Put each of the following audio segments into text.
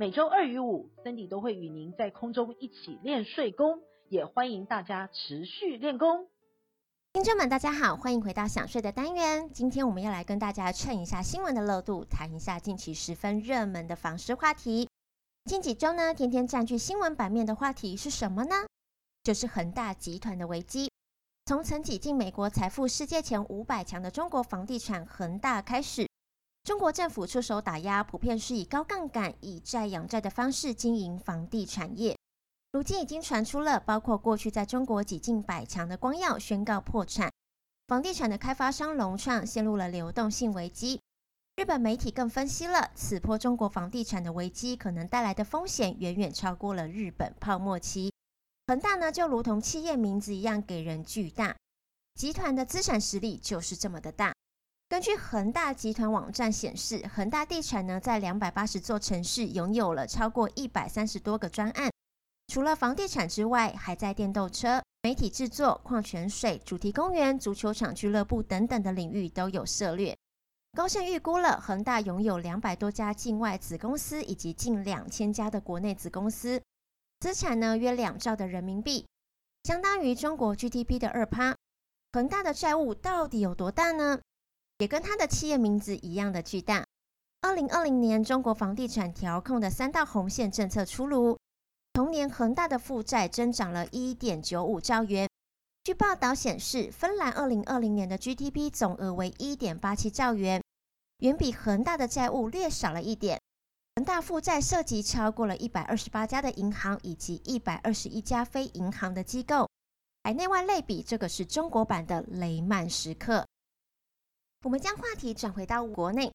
每周二与五，Cindy 都会与您在空中一起练睡功，也欢迎大家持续练功。听众们，大家好，欢迎回到想睡的单元。今天我们要来跟大家蹭一下新闻的热度，谈一下近期十分热门的房市话题。近几周呢，天天占据新闻版面的话题是什么呢？就是恒大集团的危机。从曾挤进美国财富世界前五百强的中国房地产恒大开始。中国政府出手打压，普遍是以高杠杆、以债养债的方式经营房地产业。如今已经传出了，包括过去在中国挤进百强的光耀宣告破产，房地产的开发商融创陷入了流动性危机。日本媒体更分析了，此波中国房地产的危机可能带来的风险远远超过了日本泡沫期。恒大呢，就如同企业名字一样，给人巨大，集团的资产实力就是这么的大。根据恒大集团网站显示，恒大地产呢，在两百八十座城市拥有了超过一百三十多个专案。除了房地产之外，还在电动车、媒体制作、矿泉水、主题公园、足球场、俱乐部等等的领域都有涉猎。高盛预估了恒大拥有两百多家境外子公司，以及近两千家的国内子公司，资产呢约两兆的人民币，相当于中国 GDP 的二趴。恒大的债务到底有多大呢？也跟它的企业名字一样的巨大。二零二零年，中国房地产调控的三道红线政策出炉，同年恒大的负债增长了一点九五兆元。据报道显示，芬兰二零二零年的 GDP 总额为一点八七兆元，远比恒大的债务略少了一点。恒大负债涉及超过了一百二十八家的银行以及一百二十一家非银行的机构。海内外类比，这个是中国版的雷曼时刻。我们将话题转回到国内，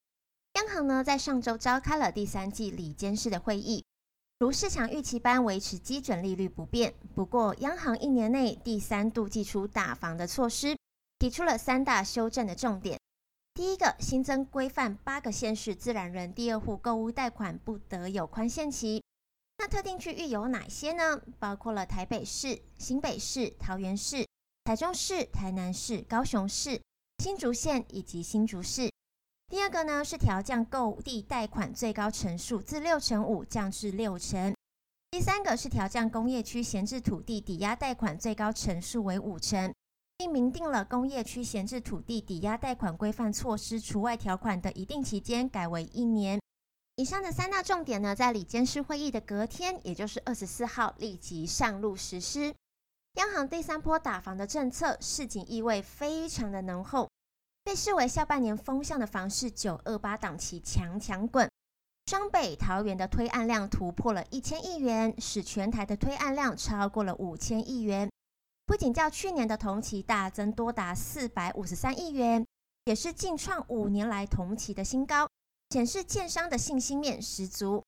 央行呢在上周召开了第三季理监事的会议，如市场预期般维持基准利率不变。不过，央行一年内第三度祭出打房的措施，提出了三大修正的重点。第一个，新增规范八个县市自然人第二户购屋贷款不得有宽限期。那特定区域有哪些呢？包括了台北市、新北市、桃园市、台中市、台南市、高雄市。新竹县以及新竹市。第二个呢是调降购地贷款最高成数自六成五降至六成。第三个是调降工业区闲置土地抵押贷款最高成数为五成，并明定了工业区闲置土地抵押贷款规范措施除外条款的一定期间改为一年。以上的三大重点呢，在里监事会议的隔天，也就是二十四号立即上路实施。央行第三波打房的政策，市井意味非常的浓厚，被视为下半年风向的房市九二八档期强强滚。双北、桃园的推案量突破了一千亿元，使全台的推案量超过了五千亿元，不仅较去年的同期大增多达四百五十三亿元，也是近创五年来同期的新高，显示建商的信心面十足。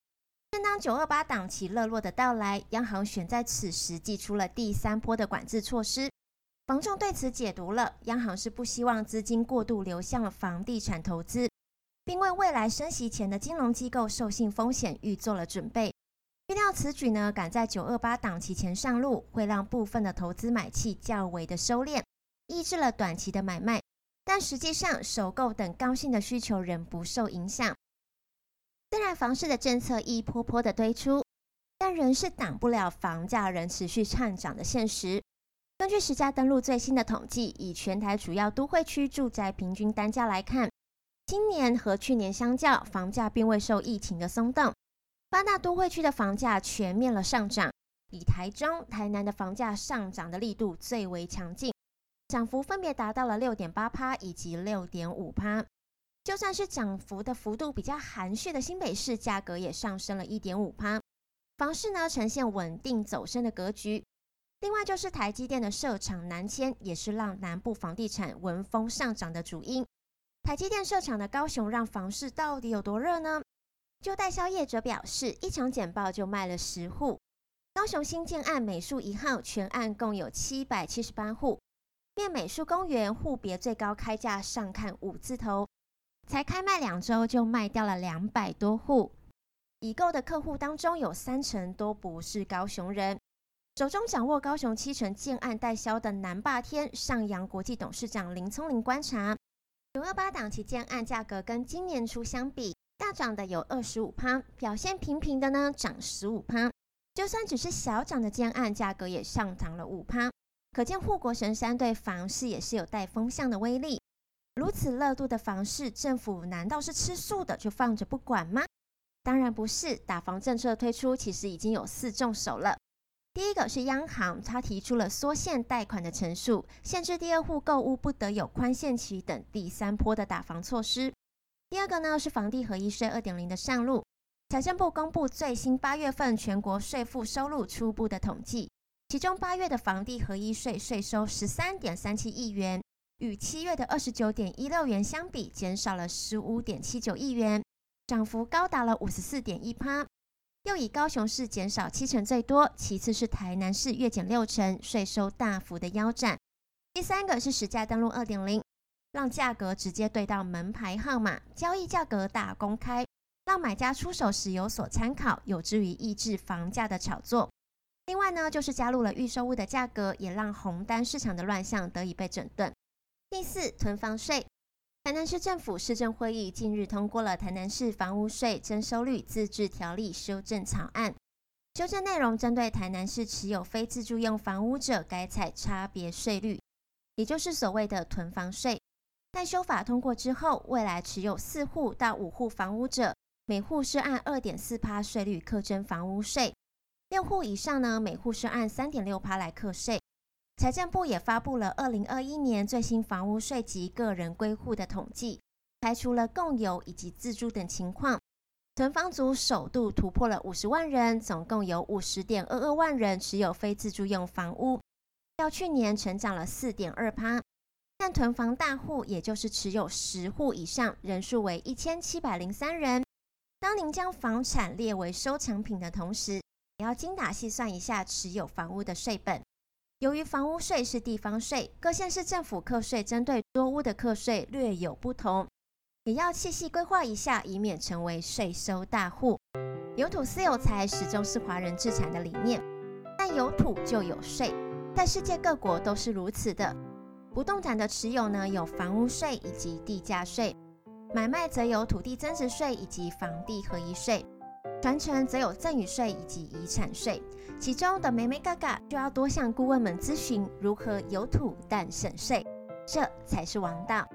正当九二八档期热络的到来，央行选在此时祭出了第三波的管制措施。房仲对此解读了，央行是不希望资金过度流向了房地产投资，并为未来升息前的金融机构授信风险预做了准备。预料此举呢，赶在九二八档期前上路，会让部分的投资买气较为的收敛，抑制了短期的买卖。但实际上，首购等刚性的需求仍不受影响。虽然房市的政策一波波的推出，但仍是挡不了房价仍持续上涨的现实。根据实价登录最新的统计，以全台主要都会区住宅平均单价来看，今年和去年相较，房价并未受疫情的松动。八大都会区的房价全面了上涨，以台中、台南的房价上涨的力度最为强劲，涨幅分别达到了六点八趴以及六点五趴。就算是涨幅的幅度比较含蓄的新北市，价格也上升了一点五趴。房市呢呈现稳定走升的格局。另外就是台积电的设厂南迁，也是让南部房地产闻风上涨的主因。台积电设厂的高雄，让房市到底有多热呢？就代销业者表示，一场简报就卖了十户。高雄新建案美术一号全案共有七百七十八户，面美术公园户别最高开价上看五字头，才开卖两周就卖掉了两百多户。已购的客户当中有三成都不是高雄人。手中掌握高雄七成建案代销的南霸天上扬国际董事长林聪林观察，九二八档期建案价格跟今年初相比大涨的有二十五趴，表现平平的呢涨十五趴。就算只是小涨的建案，价格也上涨了五趴，可见护国神山对房市也是有带风向的威力。如此热度的房市，政府难道是吃素的就放着不管吗？当然不是，打房政策推出其实已经有四重手了。第一个是央行，它提出了缩限贷款的陈述，限制第二户购物不得有宽限期等第三波的打房措施。第二个呢是房地合一税二点零的上路。财政部公布最新八月份全国税负收入初步的统计，其中八月的房地合一税税收十三点三七亿元，与七月的二十九点一六元相比，减少了十五点七九亿元，涨幅高达了五十四点一趴。又以高雄市减少七成最多，其次是台南市月减六成，税收大幅的腰斩。第三个是实价登录二点零，让价格直接对到门牌号码，交易价格大公开。让买家出手时有所参考，有助于抑制房价的炒作。另外呢，就是加入了预售屋的价格，也让红单市场的乱象得以被整顿。第四，囤房税。台南市政府市政会议近日通过了台南市房屋税征收率自治条例修正草案，修正内容针对台南市持有非自住用房屋者，改采差别税率，也就是所谓的囤房税。待修法通过之后，未来持有四户到五户房屋者，每户是按二点四趴税率课征房屋税，六户以上呢，每户是按三点六趴来课税。财政部也发布了二零二一年最新房屋税及个人归户的统计，排除了共有以及自住等情况，囤房族首度突破了五十万人，总共有五十点二二万人持有非自住用房屋，较去年成长了四点二趴。但囤房大户，也就是持有十户以上，人数为一千七百零三人。当您将房产列为收藏品的同时，也要精打细算一下持有房屋的税本。由于房屋税是地方税，各县市政府课税针对多屋的课税略有不同，也要细细规划一下，以免成为税收大户。有土斯有财始终是华人制产的理念，但有土就有税，在世界各国都是如此的。不动产的持有呢，有房屋税以及地价税。买卖则有土地增值税以及房地合一税，传承则有赠与税以及遗产税。其中的梅梅嘎嘎就要多向顾问们咨询如何有土但省税，这才是王道。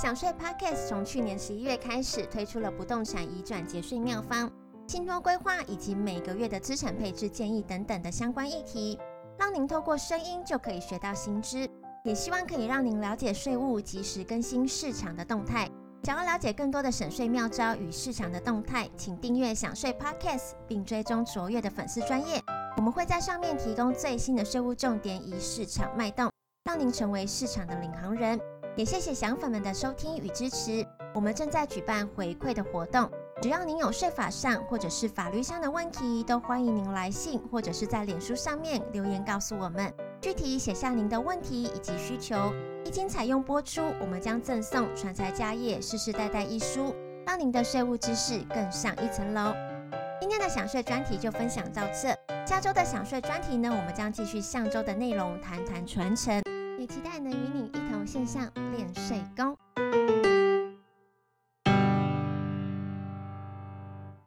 享税 Podcast 从去年十一月开始推出了不动产移转节税妙方、信托规划以及每个月的资产配置建议等等的相关议题，让您透过声音就可以学到新知。也希望可以让您了解税务，及时更新市场的动态。想要了解更多的省税妙招与市场的动态，请订阅享税 Podcast，并追踪卓越的粉丝专业。我们会在上面提供最新的税务重点与市场脉动，让您成为市场的领航人。也谢谢想粉们的收听与支持。我们正在举办回馈的活动，只要您有税法上或者是法律上的问题，都欢迎您来信或者是在脸书上面留言告诉我们。具体写下您的问题以及需求，一经采用播出，我们将赠送《传财家业世世代代》一书，让您的税务知识更上一层楼。今天的享税专题就分享到这，下周的享税专题呢，我们将继续上周的内容，谈谈传承，也期待能与你一同线上练税功。